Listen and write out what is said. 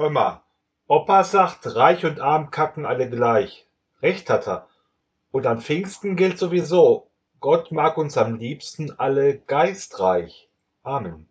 Hör mal, Opa sagt, reich und arm kacken alle gleich. Recht hat er. Und an Pfingsten gilt sowieso, Gott mag uns am liebsten alle geistreich. Amen.